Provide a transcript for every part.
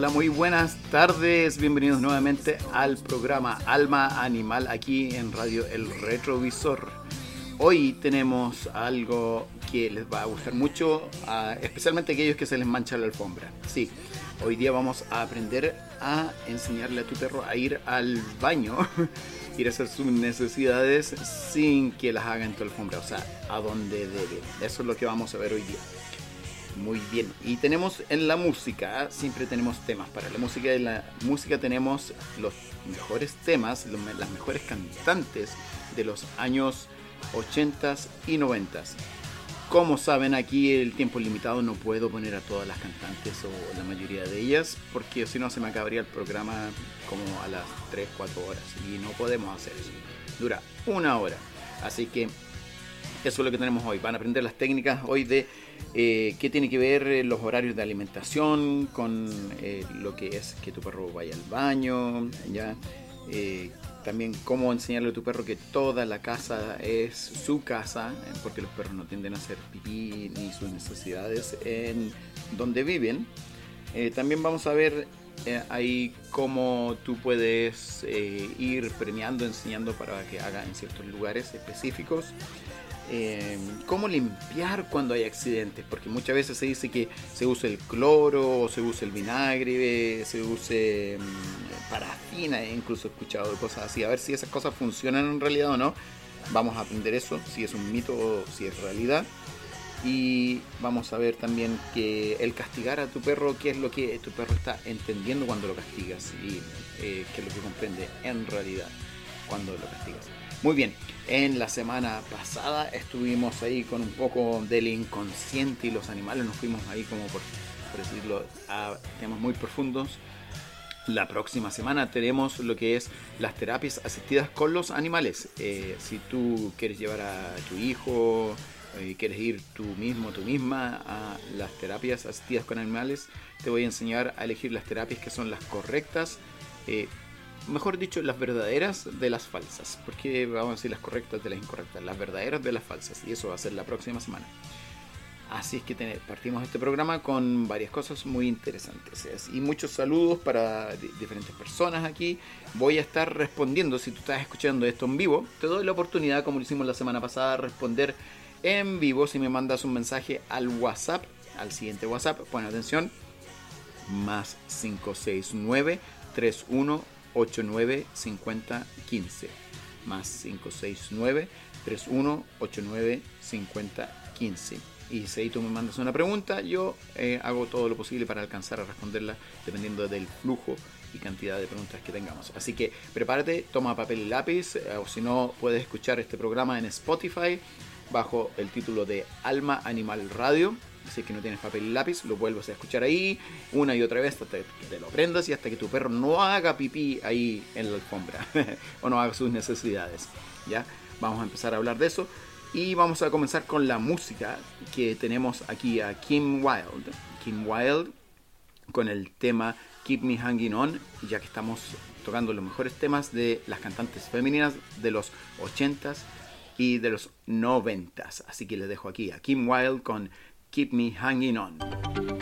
Hola, muy buenas tardes. Bienvenidos nuevamente al programa Alma Animal aquí en Radio El Retrovisor. Hoy tenemos algo que les va a gustar mucho, especialmente a aquellos que se les mancha la alfombra. Sí, hoy día vamos a aprender a enseñarle a tu perro a ir al baño, ir a hacer sus necesidades sin que las haga en tu alfombra, o sea, a donde debe. Eso es lo que vamos a ver hoy día. Muy bien. Y tenemos en la música, siempre tenemos temas. Para la música de la música tenemos los mejores temas, las mejores cantantes de los años 80 y 90. Como saben, aquí el tiempo limitado no puedo poner a todas las cantantes o la mayoría de ellas, porque si no se me acabaría el programa como a las 3, 4 horas. Y no podemos hacer eso. Dura una hora. Así que eso es lo que tenemos hoy. Van a aprender las técnicas hoy de eh, qué tiene que ver eh, los horarios de alimentación con eh, lo que es que tu perro vaya al baño, ya. también cómo enseñarle a tu perro que toda la casa es su casa, porque los perros no tienden a hacer pipí ni sus necesidades en donde viven. también vamos a ver ahí cómo tú puedes ir premiando, enseñando para que haga en ciertos lugares específicos. Em, cómo limpiar cuando hay accidentes, porque muchas veces se dice que se usa el cloro, se usa el vinagre, se use em, parafina, incluso he escuchado cosas así, a ver si esas cosas funcionan en realidad o no. Vamos a aprender eso, si es un mito o si es realidad. Y vamos a ver también que el castigar a tu perro, qué es lo que tu perro está entendiendo cuando lo castigas y eh, qué es lo que comprende en realidad cuando lo castigas. Muy bien, en la semana pasada estuvimos ahí con un poco del inconsciente y los animales, nos fuimos ahí como por, decirlo a temas muy profundos. La próxima semana tenemos lo que es las terapias asistidas con los animales. Eh, si tú quieres llevar a tu hijo, y eh, quieres ir tú mismo, tú misma a las terapias asistidas con animales, te voy a enseñar a elegir las terapias que son las correctas. Eh, mejor dicho, las verdaderas de las falsas, porque vamos a decir las correctas de las incorrectas, las verdaderas de las falsas, y eso va a ser la próxima semana. Así es que partimos este programa con varias cosas muy interesantes. Y muchos saludos para diferentes personas aquí. Voy a estar respondiendo, si tú estás escuchando esto en vivo, te doy la oportunidad, como lo hicimos la semana pasada, responder en vivo si me mandas un mensaje al WhatsApp, al siguiente WhatsApp, pon atención, más 569 31 89 50 15 más 569 31 89 50 15 y si tú me mandas una pregunta. Yo eh, hago todo lo posible para alcanzar a responderla dependiendo del flujo y cantidad de preguntas que tengamos. Así que prepárate toma papel y lápiz eh, o si no puedes escuchar este programa en Spotify bajo el título de Alma Animal Radio si es que no tienes papel y lápiz, lo vuelves a escuchar ahí una y otra vez hasta que te lo aprendas y hasta que tu perro no haga pipí ahí en la alfombra o no haga sus necesidades. ¿ya? Vamos a empezar a hablar de eso y vamos a comenzar con la música que tenemos aquí a Kim Wilde. Kim Wilde con el tema Keep Me Hanging On, ya que estamos tocando los mejores temas de las cantantes femeninas de los 80s y de los 90s. Así que les dejo aquí a Kim Wilde con keep me hanging on.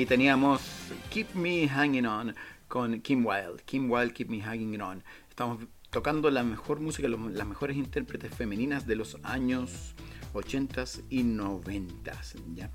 Ahí teníamos Keep Me Hanging On con Kim Wilde. Kim Wilde, Keep Me Hanging On. Estamos tocando la mejor música, las mejores intérpretes femeninas de los años 80 y 90. ¿ya?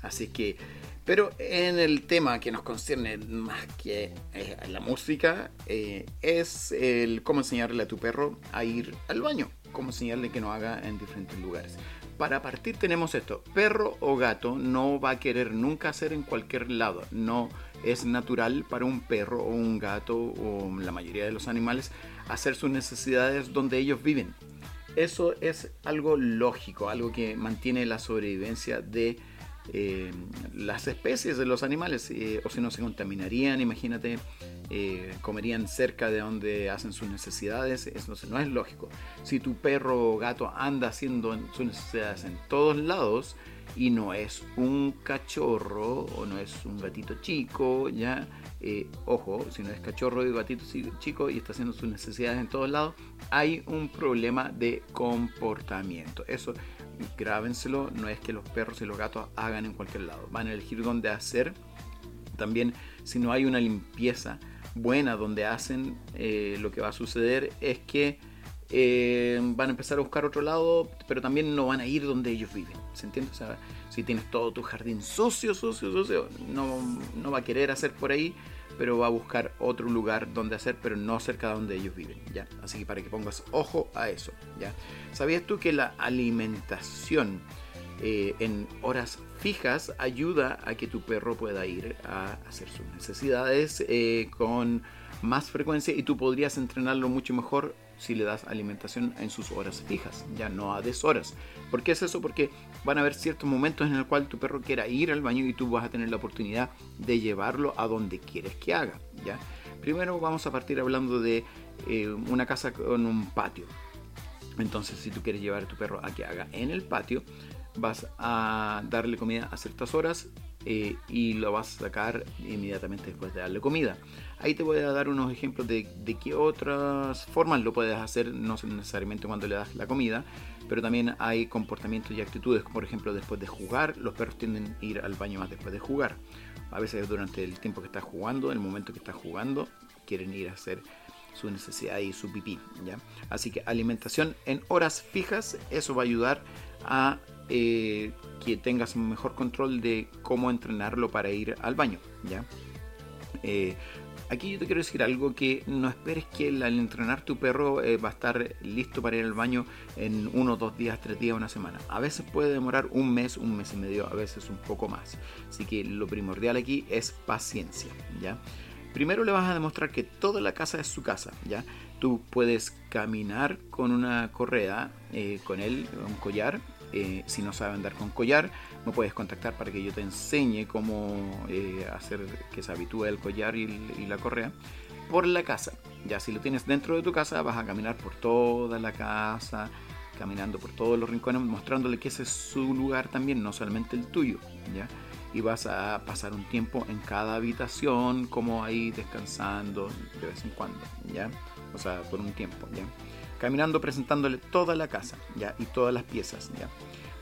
Así que, pero en el tema que nos concierne más que eh, la música, eh, es el cómo enseñarle a tu perro a ir al baño, cómo enseñarle que no haga en diferentes lugares. Para partir tenemos esto, perro o gato no va a querer nunca hacer en cualquier lado, no es natural para un perro o un gato o la mayoría de los animales hacer sus necesidades donde ellos viven. Eso es algo lógico, algo que mantiene la sobrevivencia de eh, las especies de los animales, eh, o si no se contaminarían, imagínate, eh, comerían cerca de donde hacen sus necesidades, eso no es lógico. Si tu perro o gato anda haciendo sus necesidades en todos lados y no es un cachorro o no es un gatito chico, ya, ojo, si no es cachorro y gatito chico y está haciendo sus necesidades en todos lados, hay un problema de comportamiento. Eso grábenselo, no es que los perros y los gatos hagan en cualquier lado, van a elegir dónde hacer. También si no hay una limpieza buena donde hacen, eh, lo que va a suceder es que eh, van a empezar a buscar otro lado, pero también no van a ir donde ellos viven. ¿Se entiende? O sea, si tienes todo tu jardín sucio, sucio, sucio, no, no va a querer hacer por ahí pero va a buscar otro lugar donde hacer, pero no cerca de donde ellos viven, ¿ya? Así que para que pongas ojo a eso, ¿ya? ¿Sabías tú que la alimentación eh, en horas fijas ayuda a que tu perro pueda ir a hacer sus necesidades eh, con más frecuencia y tú podrías entrenarlo mucho mejor si le das alimentación en sus horas fijas, ya no a deshoras. ¿Por qué es eso? Porque van a haber ciertos momentos en el cual tu perro quiera ir al baño y tú vas a tener la oportunidad de llevarlo a donde quieres que haga. ¿ya? Primero vamos a partir hablando de eh, una casa con un patio. Entonces, si tú quieres llevar a tu perro a que haga en el patio, vas a darle comida a ciertas horas eh, y lo vas a sacar inmediatamente después de darle comida. Ahí te voy a dar unos ejemplos de, qué otras formas lo puedes hacer, no necesariamente cuando le das la comida, pero también hay comportamientos y actitudes, por ejemplo después de jugar, los perros tienden a ir al baño más después de jugar. A veces durante el tiempo que estás jugando, el momento que estás jugando, quieren ir a hacer su necesidad y su pipí. ¿ya? Así que alimentación en horas fijas, eso va a ayudar a eh, que tengas mejor control de cómo entrenarlo para ir al baño. ¿ya? Eh, aquí yo te quiero decir algo que no esperes que al entrenar tu perro eh, va a estar listo para ir al baño en uno, dos días, tres días, una semana. A veces puede demorar un mes, un mes y medio, a veces un poco más. Así que lo primordial aquí es paciencia, ¿ya? Primero le vas a demostrar que toda la casa es su casa, ¿ya? Tú puedes caminar con una correa, con él, un collar, eh, si no sabe andar con collar, me puedes contactar para que yo te enseñe cómo eh, hacer que se habitúe el collar y, la correa por la casa. Ya si lo tienes dentro de tu casa, vas a caminar por toda la casa, caminando por todos los rincones, mostrándole que ese es su lugar también, no solamente el tuyo. ¿ya? Y vas a pasar un tiempo en cada habitación, como ahí descansando de vez en cuando, ¿ya? O sea, por un tiempo, ¿ya? Caminando presentándole toda la casa ¿ya? y todas las piezas. ¿ya?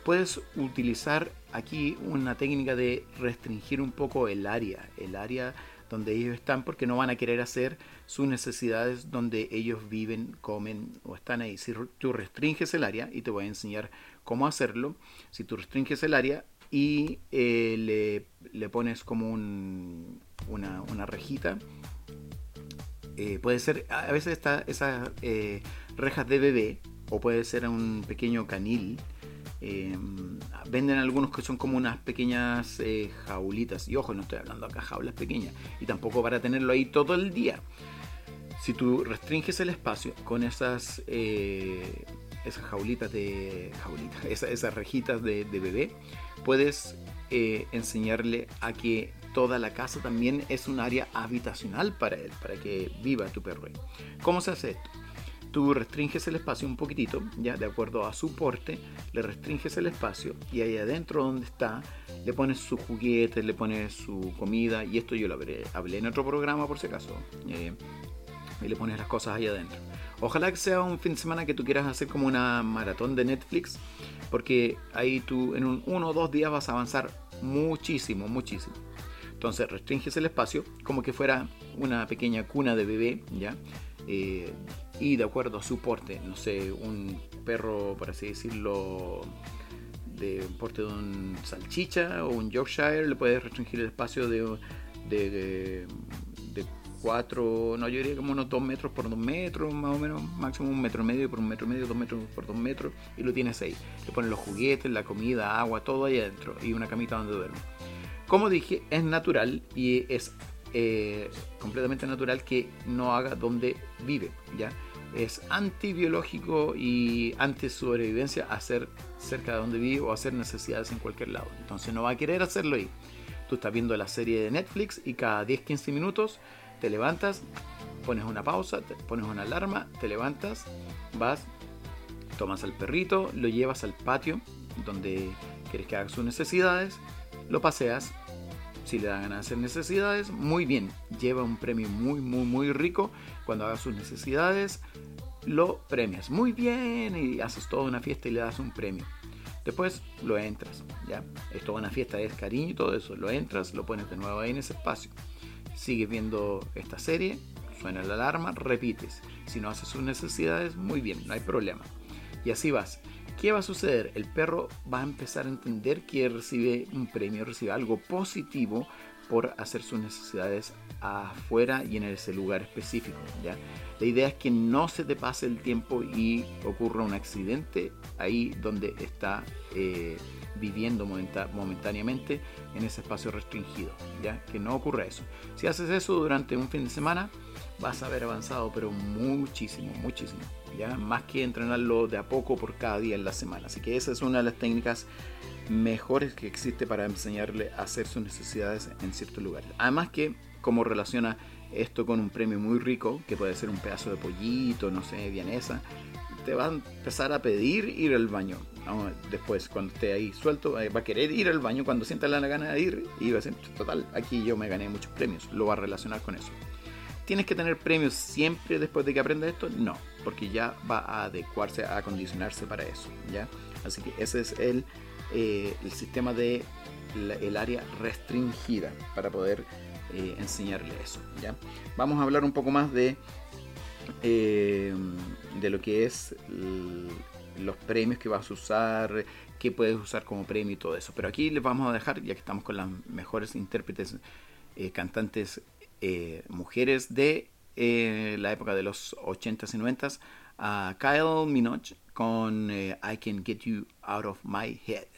Puedes utilizar aquí una técnica de restringir un poco el área, el área donde ellos están porque no van a querer hacer sus necesidades donde ellos viven, comen o están ahí. Si tú restringes el área, y te voy a enseñar cómo hacerlo, si tú restringes el área y eh, le, pones como un, una, una rejita, eh, puede ser, a veces está esa eh, rejas de bebé o puede ser un pequeño canil. Em, venden algunos que son como unas pequeñas eh, jaulitas. Y ojo, no estoy hablando acá jaulas pequeñas. Y tampoco para tenerlo ahí todo el día. Si tú restringes el espacio con esas, eh, esas jaulitas de. Jaulitas, esas, rejitas de, bebé, puedes eh, enseñarle a que toda la casa también es un área habitacional para él, para que viva tu perro. ¿Cómo se hace esto? Tú restringes el espacio un poquitito, ya de acuerdo a su porte, le restringes el espacio y ahí adentro donde está le pones sus juguetes, le pones su comida y esto yo lo hablé, en otro programa por si acaso. Eh, y le pones las cosas ahí adentro. Ojalá que sea un fin de semana que tú quieras hacer como una maratón de Netflix, porque ahí tú en un uno o dos días vas a avanzar muchísimo, muchísimo. Entonces restringes el espacio como que fuera una pequeña cuna de bebé, ¿ya? Eh, y de acuerdo a su porte, no sé, un perro, por así decirlo, de porte de un salchicha o un Yorkshire, le puedes restringir el espacio de, de, 4, no, yo diría como unos 2 metros por 2 metros, más o menos, máximo un metro y medio por un metro y medio, 2 metros por 2 metros, y lo tienes ahí. Le pones los juguetes, la comida, agua, todo ahí adentro, y una camita donde duerme. Como dije, es natural y es eh, completamente natural que no haga donde vive, ¿ya? Es antibiológico y anti sobrevivencia hacer cerca de donde vive o hacer necesidades en cualquier lado. Entonces no va a querer hacerlo ahí. Tú estás viendo la serie de Netflix y cada 10-15 minutos te levantas, pones una pausa, te pones una alarma, te levantas, vas, tomas al perrito, lo llevas al patio donde quieres que haga sus necesidades, lo paseas, si le dan ganas de hacer necesidades, muy bien, lleva un premio muy, muy, muy rico. Cuando haga sus necesidades, lo premias muy bien y haces toda una fiesta y le das un premio. Después lo entras, ya, es toda una fiesta, es cariño y todo eso. Lo entras, lo pones de nuevo ahí en ese espacio. Sigues viendo esta serie, suena la alarma, repites. Si no haces sus necesidades, muy bien, no hay problema. Y así vas. ¿Qué va a suceder? El perro va a empezar a entender que recibe un premio, recibe algo positivo por hacer sus necesidades afuera y en ese lugar específico. ¿ya? La idea es que no se te pase el tiempo y ocurra un accidente ahí donde está eh, viviendo momentáneamente en ese espacio restringido. ¿ya? Que no ocurra eso. Si haces eso durante un fin de semana, vas a haber avanzado, pero muchísimo, muchísimo. ¿ya? Más que entrenarlo de a poco por cada día en la semana. Así que esa es una de las técnicas mejores que existe para enseñarle a hacer sus necesidades en ciertos lugares. Además que, como relaciona esto con un premio muy rico, que puede ser un pedazo de pollito, no sé, vianesa, te va a empezar a pedir ir al baño. Después, cuando esté ahí suelto, eh, va a querer ir al baño cuando sienta la gana de ir y va a decir, total, aquí yo me gané muchos premios. Lo va a relacionar con eso. ¿Tienes que tener premios siempre después de que aprenda esto? No, porque ya va a adecuarse, a acondicionarse para eso. ¿ya? Así que ese es el, eh, el sistema de el área restringida para poder eh, enseñarle eso. ¿ya? Vamos a hablar un poco más de, eh, de lo que es los premios que vas a usar, qué puedes usar como premio y todo eso. Pero aquí les vamos a dejar, ya que estamos con las mejores intérpretes, cantantes mujeres de la época de los 80s y 90s, a Kyle Minogue con I Can Get You Out of My Head.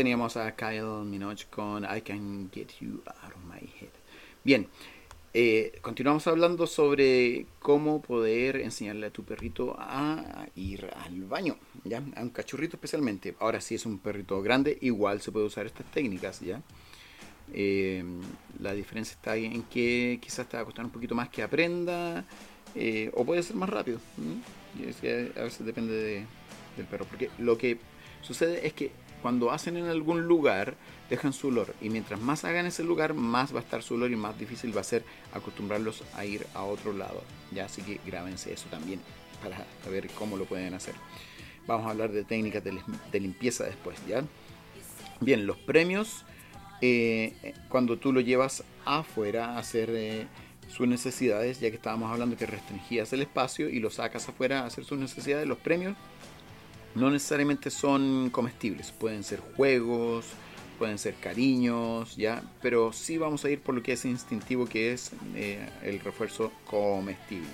Teníamos a Kyle Minogue con I Can Get You Out of My Head. Bien, eh, continuamos hablando sobre cómo poder enseñarle a tu perrito a ir al baño, ¿ya? A un cachorrito especialmente. Ahora, si es un perrito grande, igual se puede usar estas técnicas, ¿ya? Eh, la diferencia está en que quizás te va a costar un poquito más que aprenda, eh, o puede ser más rápido. Y es que a veces depende del perro, porque lo que sucede es que cuando hacen en algún lugar, dejan su olor. Y mientras más hagan ese lugar, más va a estar su olor y más difícil va a ser acostumbrarlos a ir a otro lado. Ya, así que grábense eso también para saber cómo lo pueden hacer. Vamos a hablar de técnicas de, limpieza después, ¿ya? Bien, los premios, eh, cuando tú lo llevas afuera a hacer eh, sus necesidades, ya que estábamos hablando que restringías el espacio y lo sacas afuera a hacer sus necesidades, los premios no necesariamente son comestibles, pueden ser juegos, pueden ser cariños, ya, pero sí vamos a ir por lo que es instintivo, que es eh, el refuerzo comestible.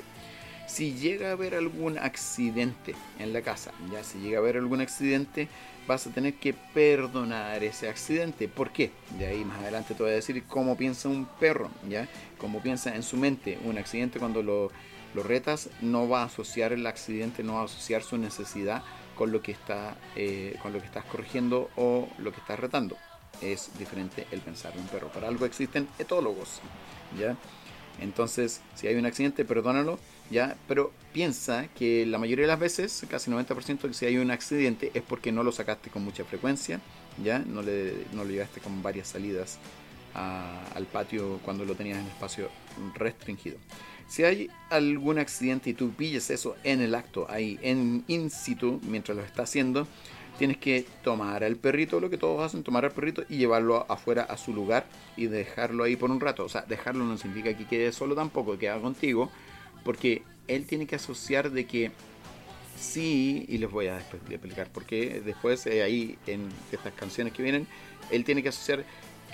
Si llega a haber algún accidente en la casa, ya, si llega a haber algún accidente, vas a tener que perdonar ese accidente. ¿Por qué? De ahí más adelante te voy a decir cómo piensa un perro, ya, cómo piensa en su mente. Un accidente cuando lo, lo retas no va a asociar el accidente, no va a asociar su necesidad con lo que está eh, con lo que estás corrigiendo o lo que estás retando. Es diferente el pensar de un perro. Para algo existen etólogos ya entonces si hay un accidente perdónalo ya pero piensa que la mayoría de las veces casi 90% que si hay un accidente es porque no lo sacaste con mucha frecuencia ya no le no lo llevaste con varias salidas al patio cuando lo tenías en espacio restringido si hay algún accidente y tú pilles eso en el acto, ahí en in situ, mientras lo está haciendo, tienes que tomar al perrito, lo que todos hacen, tomar al perrito y llevarlo afuera a su lugar y dejarlo ahí por un rato. O sea, dejarlo no significa que quede solo tampoco, que quede contigo, porque él tiene que asociar de que sí, y les voy a explicar porque después eh, ahí en estas canciones que vienen, él tiene que asociar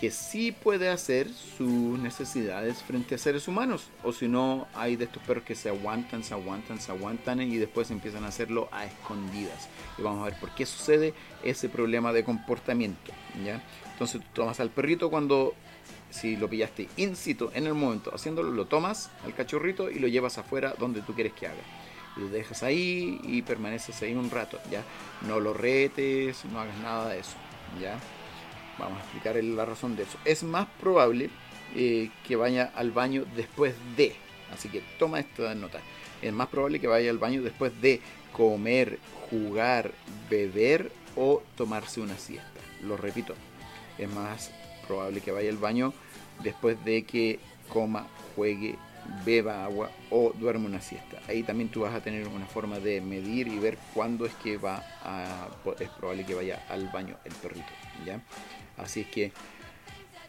que sí puede hacer sus necesidades frente a seres humanos. O si no, hay de estos perros que se aguantan, se aguantan, se aguantan y después empiezan a hacerlo a escondidas. Y vamos a ver por qué sucede ese problema de comportamiento. ¿ya? Entonces tú tomas al perrito cuando, si lo pillaste in situ, en el momento haciéndolo, lo tomas al cachorrito y lo llevas afuera donde tú quieres que haga. Lo dejas ahí y permaneces ahí un rato, ¿ya? No lo retes, no hagas nada de eso, ¿ya? Vamos a explicar la razón de eso. Es más probable eh, que vaya al baño después de. Así que toma esta nota. Es más probable que vaya al baño después de comer, jugar, beber o tomarse una siesta. Lo repito. Es más probable que vaya al baño después de que coma, juegue, beba agua o duerma una siesta. Ahí también tú vas a tener una forma de medir y ver cuándo es que va a, es probable que vaya al baño el perrito, Así es que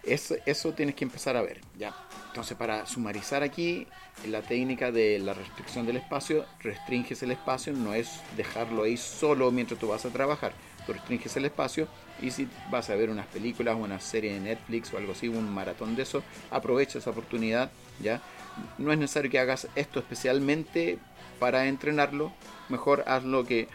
eso, tienes que empezar a ver, ¿ya? Entonces, para sumarizar aquí, la técnica de la restricción del espacio, restringes el espacio, no es dejarlo ahí solo mientras tú vas a trabajar. Tú restringes el espacio y si vas a ver unas películas, una serie de Netflix o algo así, un maratón de eso, aprovecha esa oportunidad, ¿ya? No es necesario que hagas esto especialmente para entrenarlo, mejor haz lo que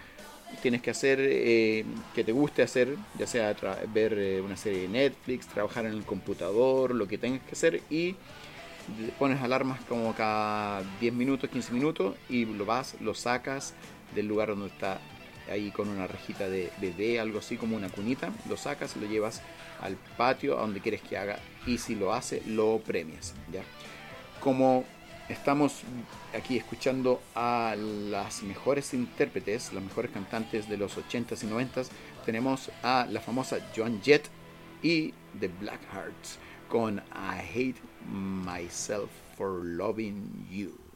tienes que hacer eh, que te guste hacer, ya sea ver eh, una serie de Netflix, trabajar en el computador, lo que tengas que hacer y pones alarmas como cada 10 minutos, 15 minutos y lo vas, lo sacas del lugar donde está ahí con una rejita de bebé, algo así como una cunita, lo sacas, lo llevas al patio a donde quieres que haga y si lo hace lo premias, ¿ya? Como Estamos aquí escuchando a las mejores intérpretes, las mejores cantantes de los 80s y 90s. Tenemos a la famosa Joan Jett y The Blackhearts con I Hate Myself for Loving You.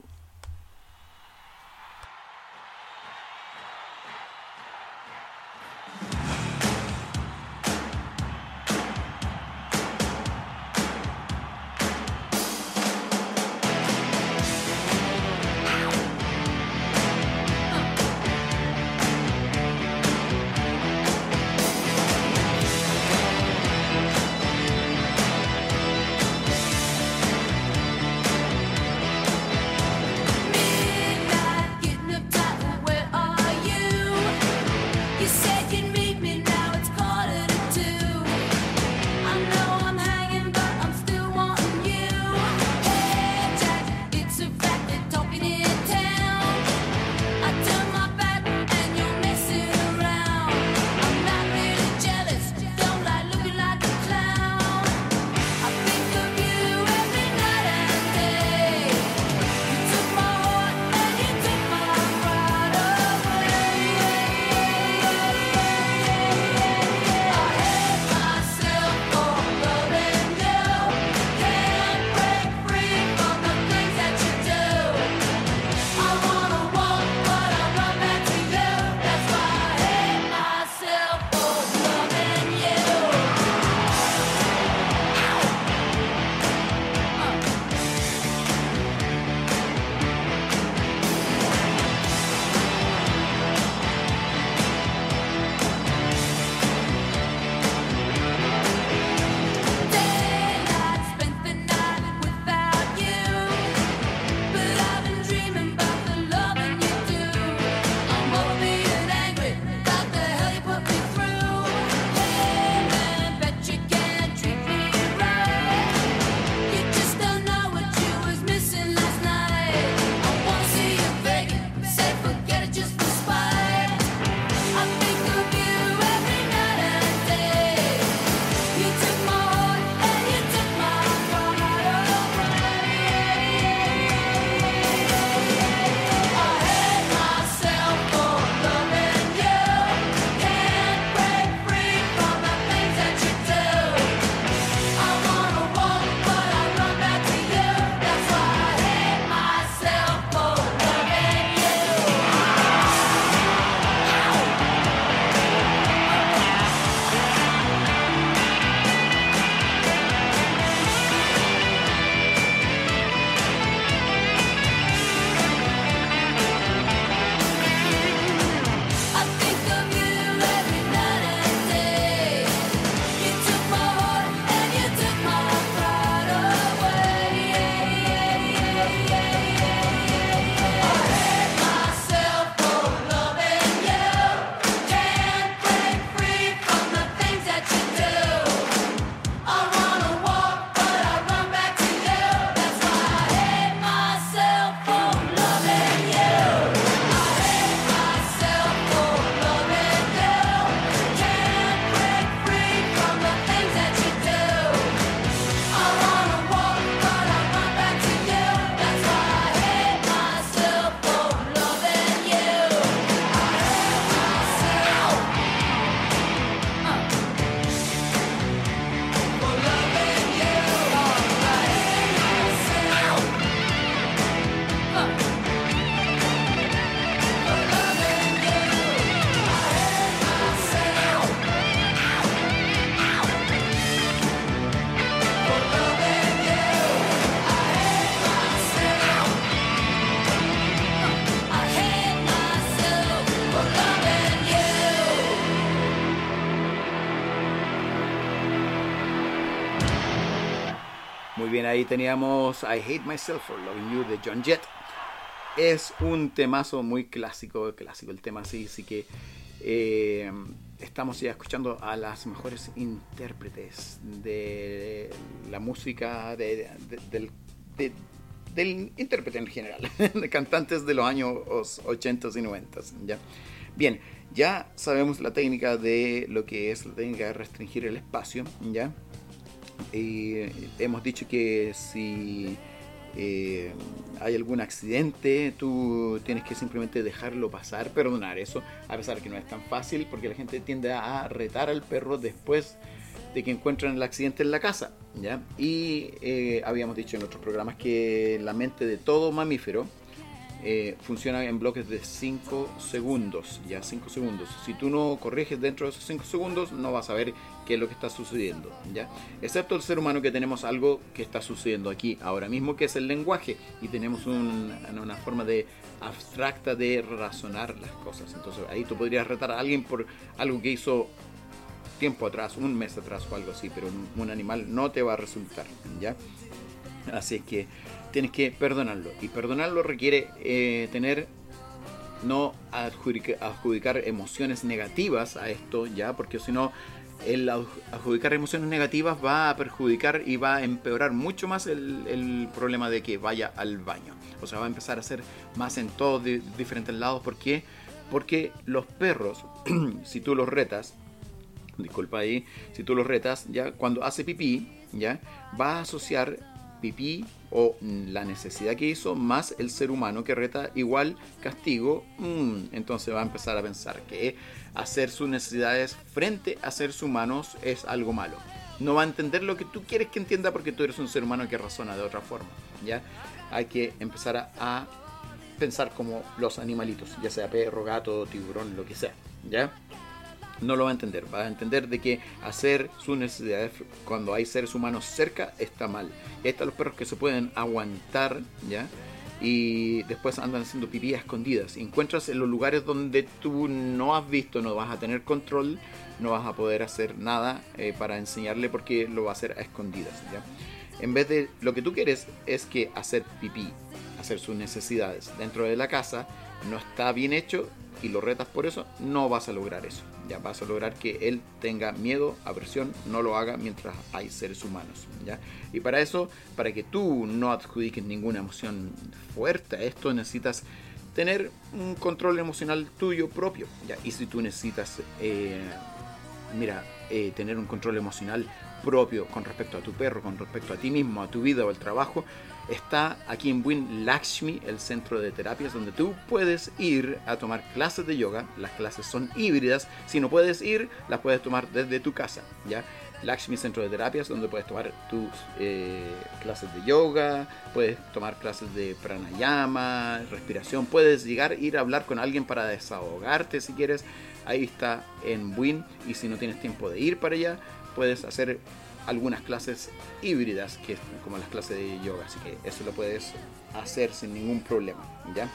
Ahí teníamos I Hate Myself for Loving You de John Jett. Es un temazo muy clásico, clásico el tema, así, así que eh, estamos ya escuchando a las mejores intérpretes de la música de, del, del intérprete en general, de cantantes de los años 80 y 90. ¿ya? Bien, ya sabemos la técnica de lo que es la técnica de restringir el espacio, ¿ya? Y hemos dicho que si eh, hay algún accidente, tú tienes que simplemente dejarlo pasar, perdonar eso, a pesar que no es tan fácil, porque la gente tiende a retar al perro después de que encuentran el accidente en la casa. ¿ya? Y eh, habíamos dicho en otros programas que la mente de todo mamífero eh, funciona en bloques de 5 segundos, ya 5 segundos. Si tú no corriges dentro de esos 5 segundos, no vas a ver qué es lo que está sucediendo, ¿ya? Excepto el ser humano que tenemos algo que está sucediendo aquí ahora mismo, que es el lenguaje, y tenemos una forma de abstracta de razonar las cosas. Entonces ahí tú podrías retar a alguien por algo que hizo tiempo atrás, un mes atrás o algo así, pero un, un animal no te va a resultar, ¿ya? Así que tienes que perdonarlo. Y perdonarlo requiere eh, tener, no adjudicar, emociones negativas a esto, ya, porque si no, el adjudicar emociones negativas va a perjudicar y va a empeorar mucho más el, problema de que vaya al baño. O sea, va a empezar a hacer más en todos diferentes lados. ¿Por qué? Porque los perros, si tú los retas, disculpa ahí, si tú los retas, ya cuando hace pipí, ya va a asociar pipí o la necesidad que hizo más el ser humano que reta igual castigo, mm, entonces va a empezar a pensar que hacer sus necesidades frente a seres humanos es algo malo. No va a entender lo que tú quieres que entienda porque tú eres un ser humano que razona de otra forma. ¿ya? Hay que empezar a, a pensar como los animalitos, ya sea perro, gato, tiburón, lo que sea. ¿ya? No lo va a entender. Va a entender de que hacer sus necesidades cuando hay seres humanos cerca está mal. Y ahí están los perros que se pueden aguantar, ¿ya? Y después andan haciendo pipí a escondidas. encuentras en los lugares donde tú no has visto, no vas a tener control, no vas a poder hacer nada eh, para enseñarle porque lo va a hacer a escondidas, ¿ya? En vez de lo que tú quieres es que hacer pipí, hacer sus necesidades dentro de la casa, no está bien hecho y lo retas por eso, no vas a lograr eso. Ya vas a lograr que él tenga miedo, aversión, no lo haga mientras hay seres humanos. ¿ya? Y para eso, para que tú no adjudiques ninguna emoción fuerte a esto, necesitas tener un control emocional tuyo propio. ¿ya? Y si tú necesitas, eh, mira, eh, tener un control emocional propio con respecto a tu perro, con respecto a ti mismo, a tu vida o al trabajo, está aquí en Buin Lakshmi, el centro de terapias, donde tú puedes ir a tomar clases de yoga. Las clases son híbridas. Si no puedes ir, las puedes tomar desde tu casa. ¿ya? Lakshmi Centro de Terapias, donde puedes tomar tus eh, clases de yoga, puedes tomar clases de pranayama, respiración, puedes llegar, ir a hablar con alguien para desahogarte si quieres. Ahí está en Buin. Y si no tienes tiempo de ir para allá, puedes hacer algunas clases híbridas, que como las clases de yoga, así que eso lo puedes hacer sin ningún problema, ¿ya?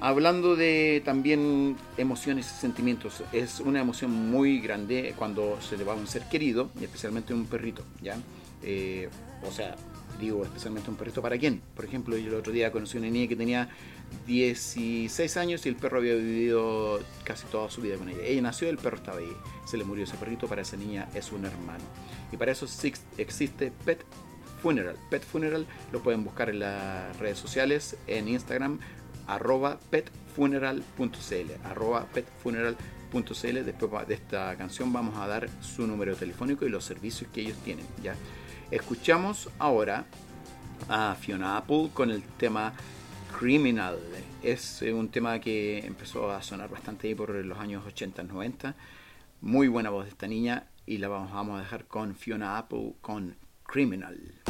Hablando de también emociones y sentimientos, es una emoción muy grande cuando se le va a un ser querido, especialmente un perrito, ¿ya? Eh, o sea, digo especialmente un perrito para quién. Por ejemplo, yo el otro día conocí una niña que tenía 16 años y el perro había vivido casi toda su vida con ella. Ella nació, el perro estaba ahí. Se le murió ese perrito, para esa niña es un hermano. Y para eso existe Pet Funeral. Pet Funeral lo pueden buscar en las redes sociales, en Instagram, arroba petfuneral.cl, arroba petfuneral.cl. Después de esta canción vamos a dar su número telefónico y los servicios que ellos tienen. ¿ya? Escuchamos ahora a Fiona Apple con el tema Criminal. Es eh, un tema que empezó a sonar bastante ahí por los años 80, 90. Muy buena voz de esta niña y la vamos, a dejar con Fiona Apple con Criminal.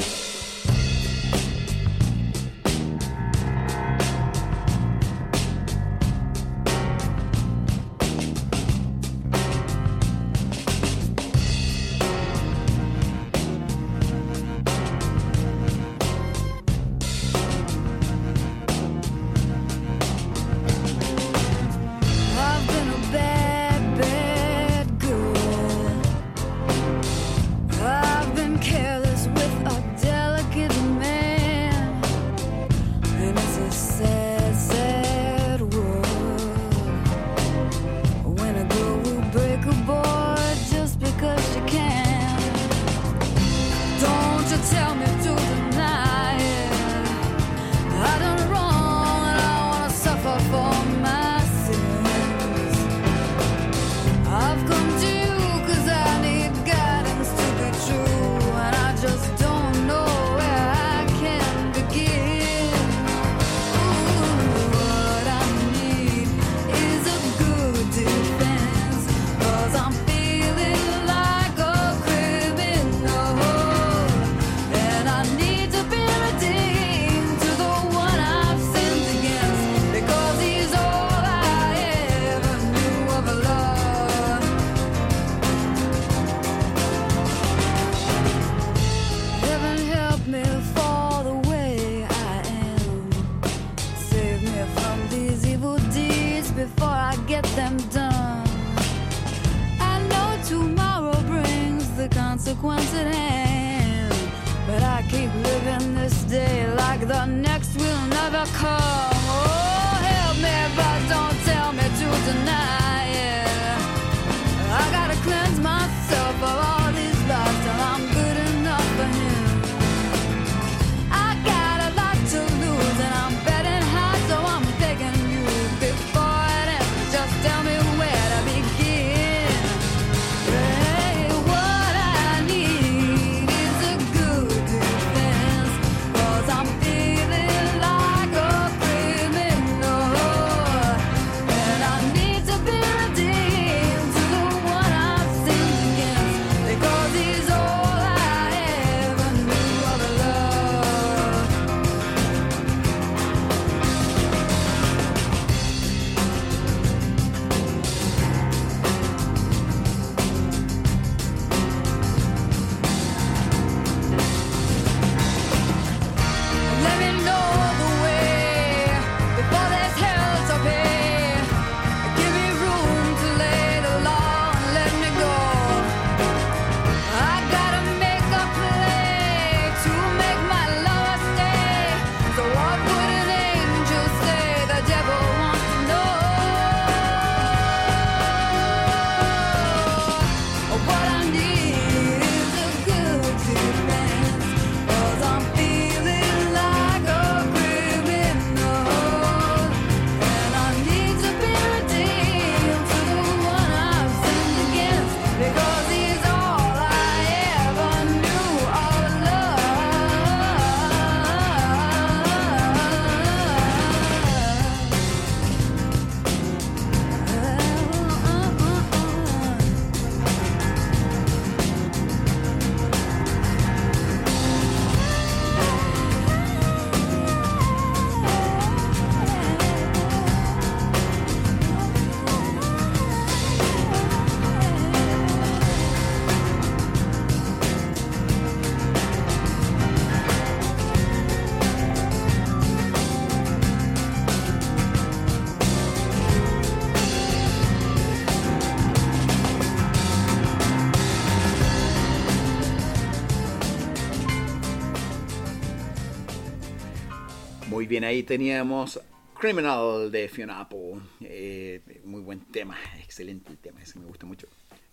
Bien, ahí teníamos Criminal de Fiona Apple. Eh, muy buen tema, excelente el tema, ese me gusta mucho.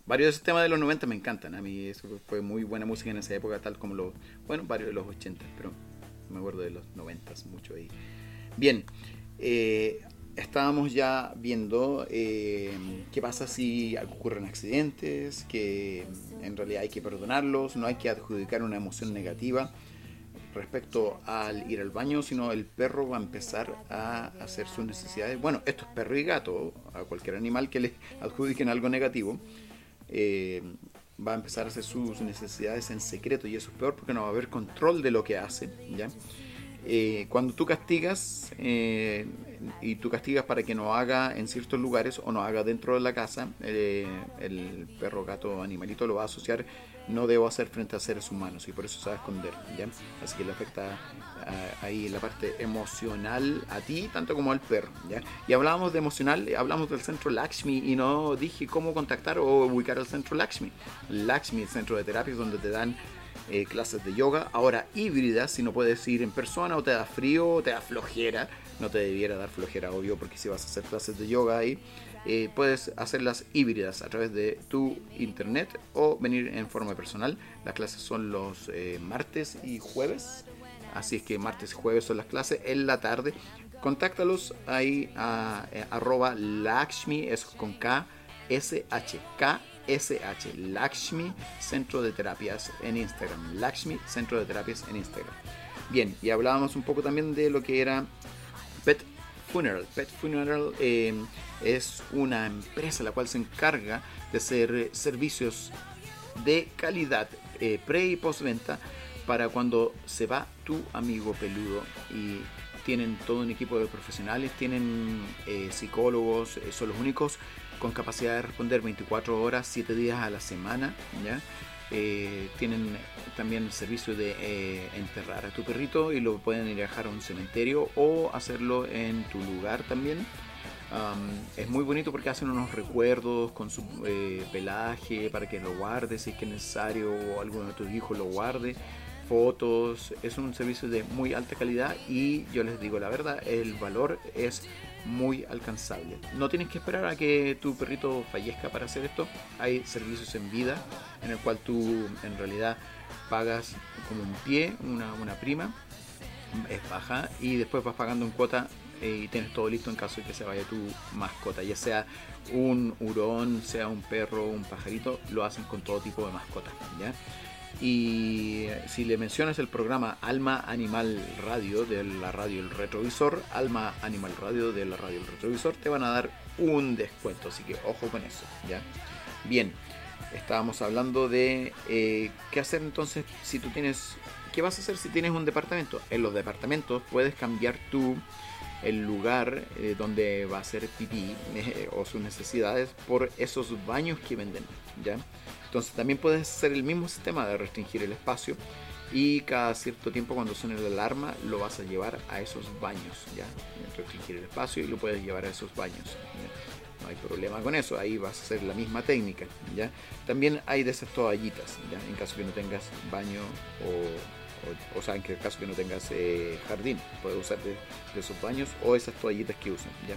Varios de esos temas de los 90 me encantan, a mí eso fue muy buena música en esa época, tal como los, bueno, varios de los 80, pero me acuerdo de los 90 mucho ahí. Bien, eh, estábamos ya viendo eh, qué pasa si ocurren accidentes, que en realidad hay que perdonarlos, no hay que adjudicar una emoción negativa respecto al ir al baño, sino el perro va a empezar a hacer sus necesidades. Bueno, esto es perro y gato, a cualquier animal que le adjudiquen algo negativo, eh, va a empezar a hacer sus necesidades en secreto y eso es peor porque no va a haber control de lo que hace. ¿ya? Eh, cuando tú castigas eh, y tú castigas para que no haga en ciertos lugares o no haga dentro de la casa, el perro, gato, animalito lo va a asociar no debo hacer frente a seres humanos y por eso a esconder, ¿ya? Así que le afecta ahí la parte emocional a ti tanto como al perro, ¿ya? Y hablábamos de emocional, hablamos del centro Lakshmi y no dije cómo contactar o ubicar al centro Lakshmi. Lakshmi, el centro de terapias donde te dan eh, clases de yoga, ahora híbridas, si no puedes ir en persona o te da frío o te da flojera, no te debiera dar flojera, obvio, porque si vas a hacer clases de yoga ahí, eh, puedes hacerlas híbridas a través de tu internet o venir en forma personal. Las clases son los eh, martes y jueves, así es que martes y jueves son las clases en la tarde. Contáctalos ahí a eh, arroba Lakshmi, es con K, S, H, K, SH, Lakshmi Centro de Terapias en Instagram. Lakshmi Centro de Terapias en Instagram. Bien, y hablábamos un poco también de lo que era Funeral. Pet Funeral eh, es una empresa la cual se encarga de hacer eh, servicios de calidad eh, pre y postventa para cuando se va tu amigo peludo y tienen todo un equipo de profesionales, tienen psicólogos, son los únicos con capacidad de responder 24 horas, 7 días a la semana, ¿ya? Eh, tienen también servicio de eh, enterrar a tu perrito y lo pueden ir a dejar a un cementerio o hacerlo en tu lugar también. Um, es muy bonito porque hacen unos recuerdos con su eh, pelaje para que lo guardes si es que es necesario o alguno de tus hijos lo guarde. fotos, es un servicio de muy alta calidad y yo les digo la verdad, el valor es muy alcanzable. No tienes que esperar a que tu perrito fallezca para hacer esto. Hay servicios en vida en el cual tú en realidad pagas como un pie, una, una prima, es baja y después vas pagando en cuota eh, y tienes todo listo en caso de que se vaya tu mascota, ya sea un hurón, sea un perro, un pajarito, lo hacen con todo tipo de mascotas. ¿ya? Y si le mencionas el programa Alma Animal Radio de la radio El Retrovisor, Alma Animal Radio de la radio El Retrovisor, te van a dar un descuento. Así que ojo con eso. ¿ya? Bien, estábamos hablando de eh, qué hacer entonces si tú tienes. ¿Qué vas a hacer si tienes un departamento? En los departamentos puedes cambiar tu el lugar eh, donde va a ser pipí eh, o sus necesidades por esos baños que venden, ¿ya? Entonces también puedes hacer el mismo sistema de restringir el espacio y cada cierto tiempo cuando suene la alarma lo vas a llevar a esos baños, ¿ya? Restringir el espacio y lo puedes llevar a esos baños. No hay problema con eso, ahí vas a hacer la misma técnica, ¿ya? También hay de esas toallitas, ¿ya? En caso que no tengas baño o, o, sea, en el caso que no tengas eh, jardín, puedes usar de, de, esos baños o esas toallitas que usan, ¿ya?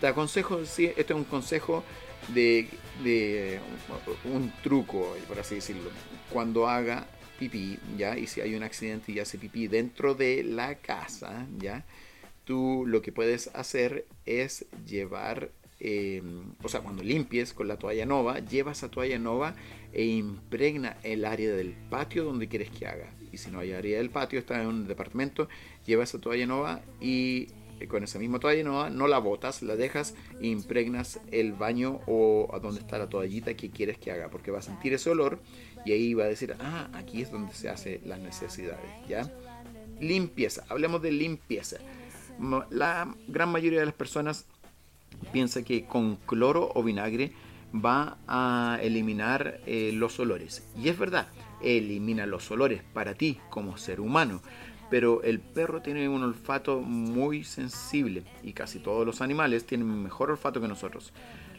Te aconsejo, sí, este es un consejo de, de, un truco, por así decirlo. Cuando haga pipí, ¿ya? Y si hay un accidente y hace pipí dentro de la casa, ¿ya? Tú lo que puedes hacer es llevar, eh, o sea, cuando limpies con la toalla nova, llevas a toalla nova e impregna el área del patio donde quieres que haga. Y si no hay área del patio, está en un departamento, llevas esa toalla nova y con esa misma toalla no, no la botas, la dejas e impregnas el baño o a donde está la toallita que quieres que haga, porque va a sentir ese olor y ahí va a decir, ah, aquí es donde se hace las necesidades, ¿ya? Limpieza, hablemos de limpieza. La gran mayoría de las personas piensa que con cloro o vinagre va a eliminar eh, los olores. Y es verdad, elimina los olores para ti como ser humano pero el perro tiene un olfato muy sensible y casi todos los animales tienen mejor olfato que nosotros.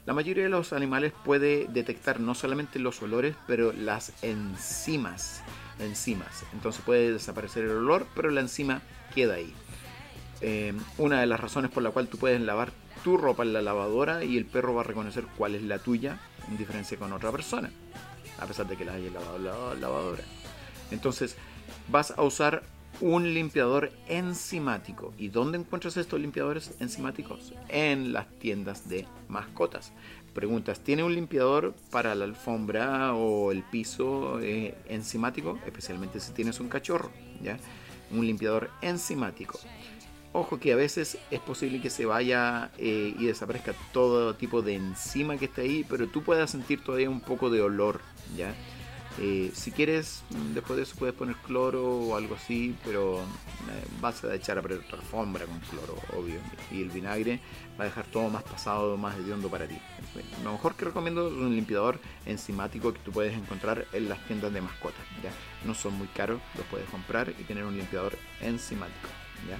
La mayoría de los animales puede detectar no solamente los olores, pero las enzimas. Enzimas. Entonces puede desaparecer el olor, pero la enzima queda ahí. Eh, una de las razones por la cual tú puedes lavar tu ropa en la lavadora y el perro va a reconocer cuál es la tuya en diferencia con otra persona, a pesar de que la haya lavado la lavadora. Entonces vas a usar un limpiador enzimático. ¿Y dónde encuentras estos limpiadores enzimáticos? En las tiendas de mascotas. Preguntas, ¿tiene un limpiador para la alfombra o el piso eh, enzimático? Especialmente si tienes un cachorro, ¿ya? Un limpiador enzimático. Ojo que a veces es posible que se vaya eh, y desaparezca todo tipo de enzima que esté ahí, pero tú puedas sentir todavía un poco de olor, ¿ya? Eh, si quieres, después de eso puedes poner cloro o algo así, pero eh, vas a echar a perder tu alfombra con cloro, obvio. Y el vinagre va a dejar todo más pasado, más hediondo para ti. Lo mejor que recomiendo es un limpiador enzimático que tú puedes encontrar en las tiendas de mascotas. ¿ya? No son muy caros, los puedes comprar y tener un limpiador enzimático. ¿ya?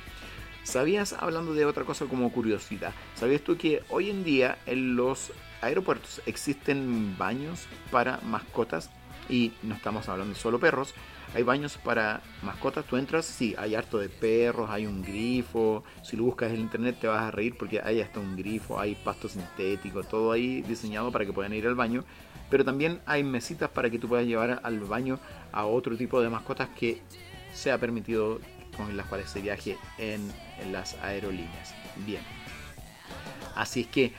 ¿Sabías, hablando de otra cosa como curiosidad, sabías tú que hoy en día en los aeropuertos existen baños para mascotas y no estamos hablando de solo perros. Hay baños para mascotas. Tú entras, sí, hay harto de perros, hay un grifo. Si lo buscas en internet te vas a reír porque hay hasta un grifo, hay pasto sintético, todo ahí diseñado para que puedan ir al baño. Pero también hay mesitas para que tú puedas llevar al baño a otro tipo de mascotas que sea permitido con las cuales se viaje en, en las aerolíneas. Bien. Así es que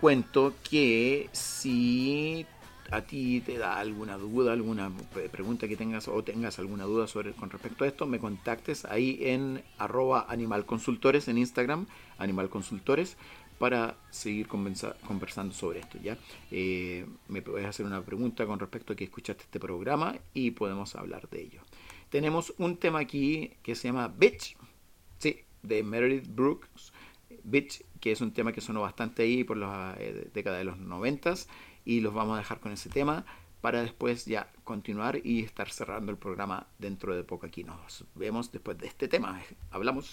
cuento que si a ti te da alguna duda, alguna pregunta que tengas o tengas alguna duda con respecto a esto, me contactes ahí en arroba animalconsultores en Instagram, animalconsultores, para seguir conversando sobre esto. ¿ya? Eh, me puedes hacer una pregunta con respecto a que escuchaste este programa y podemos hablar de ello. Tenemos un tema aquí que se llama Bitch, sí, de Meredith Brooks, Bitch, que es un tema que sonó bastante ahí por la eh, década de los noventas y los vamos a dejar con ese tema para después ya continuar y estar cerrando el programa dentro de poco aquí. Nos vemos después de este tema. Hablamos.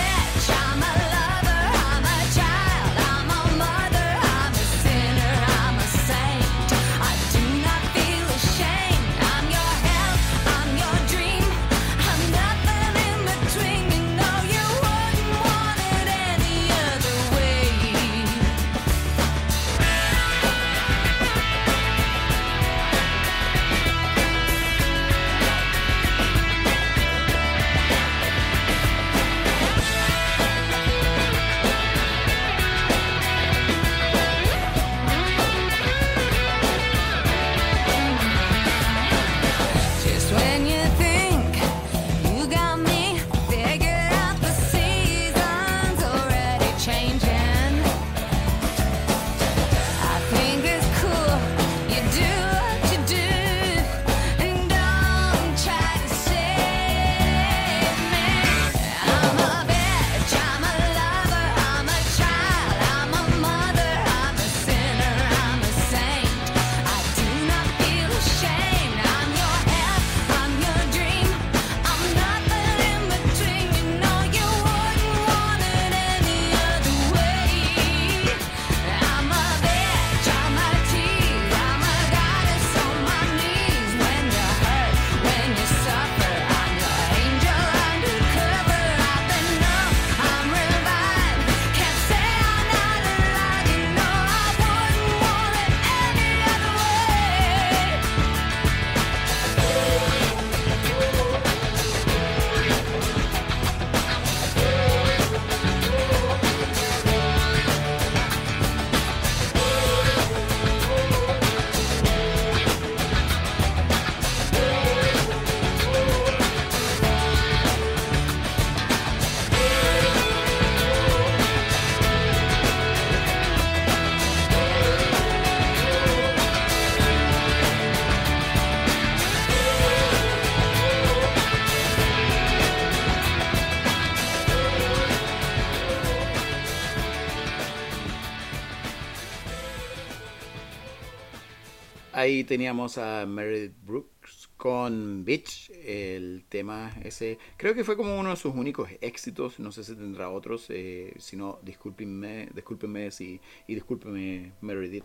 Ahí teníamos a Meredith Brooks con Bitch, el tema ese. Creo que fue como uno de sus únicos éxitos. No sé si tendrá otros. eh, si no, discúlpenme, discúlpenme si, y discúlpenme Meredith,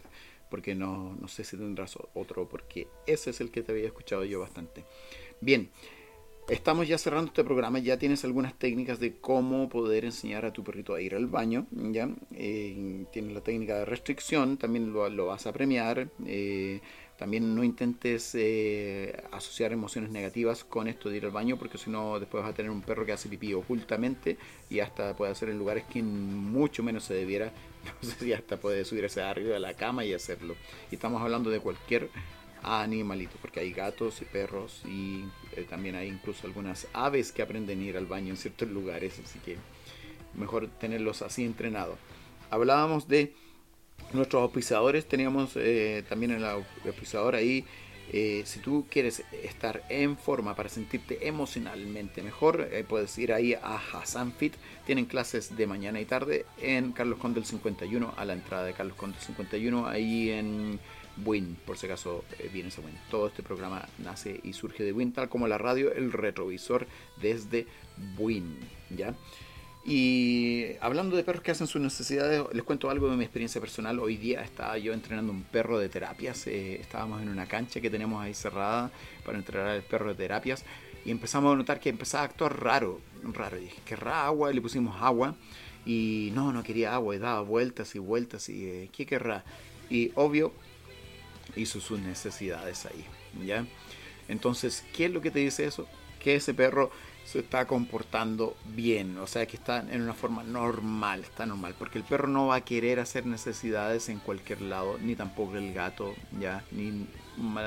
porque no, no sé si tendrás otro, porque ese es el que te había escuchado yo bastante. Bien, Estamos ya cerrando este programa, ya tienes algunas técnicas de cómo poder enseñar a tu perrito a ir al baño, ¿ya? Eh, tienes la técnica de restricción, también lo, lo vas a premiar, eh, también no intentes eh, asociar emociones negativas con esto de ir al baño, porque si no después vas a tener un perro que hace pipí ocultamente y hasta puede hacer en lugares que mucho menos se debiera, no sé hasta puede subirse arriba de la cama y hacerlo. Y estamos hablando de cualquier animalito, porque hay gatos y perros y eh, también hay incluso algunas aves que aprenden a ir al baño en ciertos lugares, así que mejor tenerlos así entrenados. Hablábamos de nuestros auspiciadores, teníamos eh, también el au- auspiciador ahí. eh, si tú quieres estar en forma para sentirte emocionalmente mejor, eh, puedes ir ahí a Hassan Fit. Tienen clases de mañana y tarde en Carlos Conde el 51, a la entrada de Carlos Conde el 51, ahí en Win, por si acaso eh, viene ese Win. Todo este programa nace y surge de Win, tal como la radio, el retrovisor desde Win, ¿ya? Y hablando de perros que hacen sus necesidades, les cuento algo de mi experiencia personal. Hoy día estaba yo entrenando un perro de terapias. Eh, estábamos en una cancha que tenemos ahí cerrada para entrenar al perro de terapias. Y empezamos a notar que empezaba a actuar raro. Raro. Y dije, querrá agua. Y le pusimos agua. Y no, no quería agua. Y daba vueltas y vueltas. Y eh, ¿qué querrá? Y obvio, hizo sus necesidades ahí. ¿Ya? Entonces, ¿qué es lo que te dice eso? Que ese perro se está comportando bien, o sea que está en una forma normal, está normal, porque el perro no va a querer hacer necesidades en cualquier lado, ni tampoco el gato, ya, ni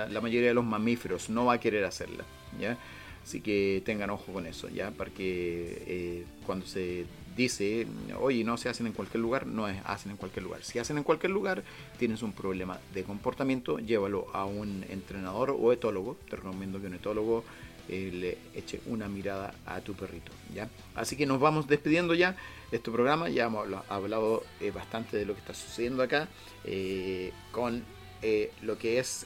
la mayoría de los mamíferos no va a querer hacerla, ya. Así que tengan ojo con eso, ya, porque eh, cuando se dice, oye, no se hacen en cualquier lugar, no es hacen en cualquier lugar. Si hacen en cualquier lugar, tienes un problema de comportamiento, llévalo a un entrenador o etólogo. Te recomiendo que un etólogo eh, le eche una mirada a tu perrito. ¿ya? Así que nos vamos despidiendo ya de este programa. Ya hemos hablado eh, bastante de lo que está sucediendo acá eh, con lo que es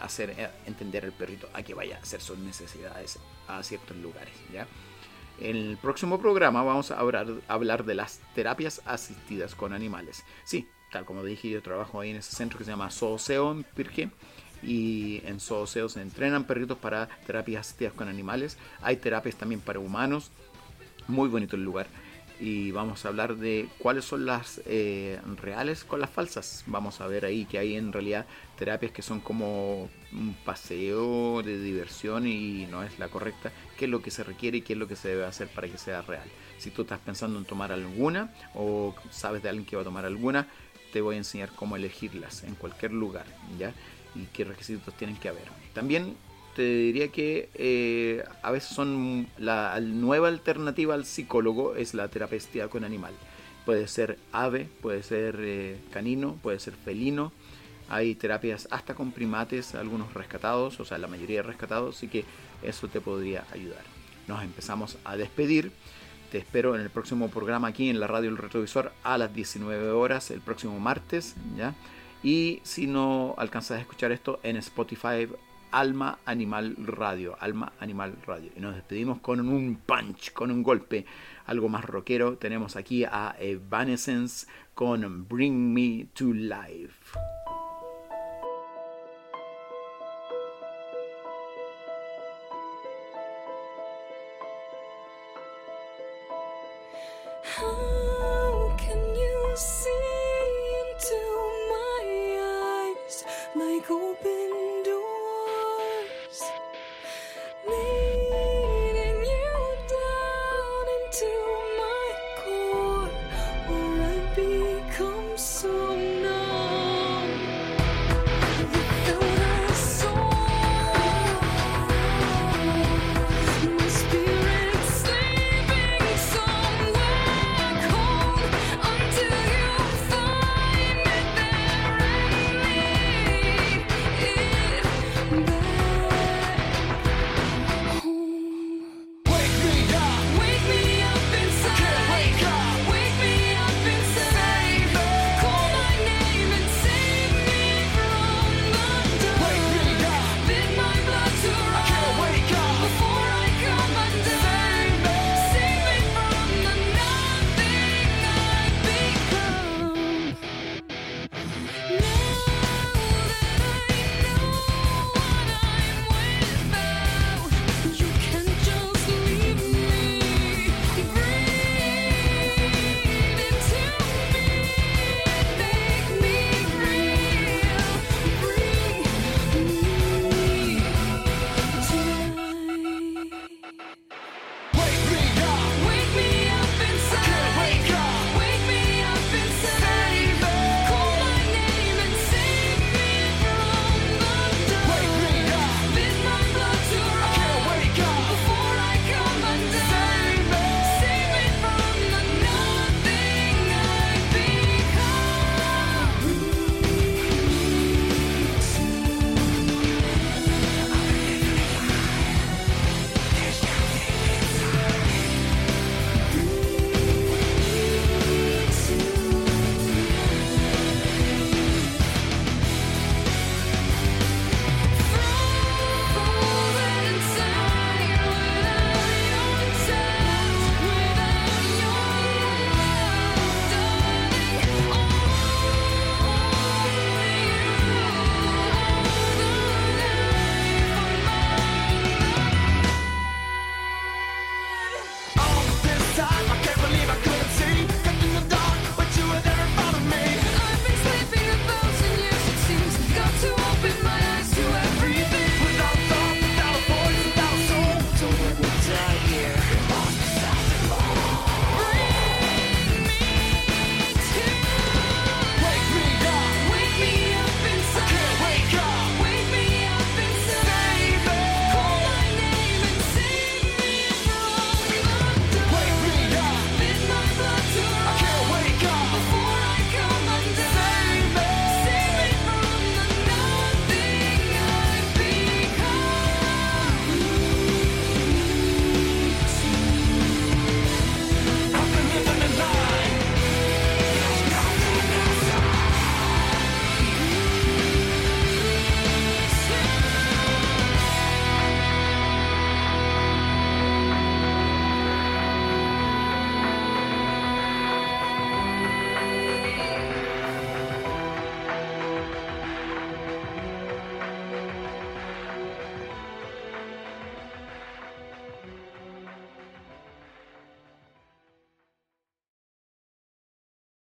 hacer entender al perrito a que vaya a hacer sus necesidades a ciertos lugares. ¿ya? En el próximo programa vamos a hablar, hablar de las terapias asistidas con animales. Sí, tal como dije, yo trabajo ahí en ese centro que se llama Sooseo en Pirque y en Sooseo se entrenan perritos para terapias asistidas con animales. Hay terapias también para humanos. Muy bonito el lugar. Y vamos a hablar de cuáles son las eh, reales con las falsas. Vamos a ver ahí que hay en realidad terapias que son como un paseo de diversión y no es la correcta. ¿Qué es lo que se requiere y qué es lo que se debe hacer para que sea real? Si tú estás pensando en tomar alguna o sabes de alguien que va a tomar alguna, te voy a enseñar cómo elegirlas en cualquier lugar. ¿ya? Y qué requisitos tienen que haber. También te diría que eh, a veces son la nueva alternativa al psicólogo es la terapia con animal. Puede ser ave, puede ser eh, canino, puede ser felino. Hay terapias hasta con primates, algunos rescatados, o sea, la mayoría rescatados, así que eso te podría ayudar. Nos empezamos a despedir. Te espero en el próximo programa aquí en la radio El Retrovisor a las 19 horas el próximo martes, ¿ya? Y si no alcanzas a escuchar esto en Spotify, Alma Animal Radio, Alma Animal Radio. Y nos despedimos con un punch, con un golpe, algo más rockero. Tenemos aquí a Evanescence con Bring Me to Life.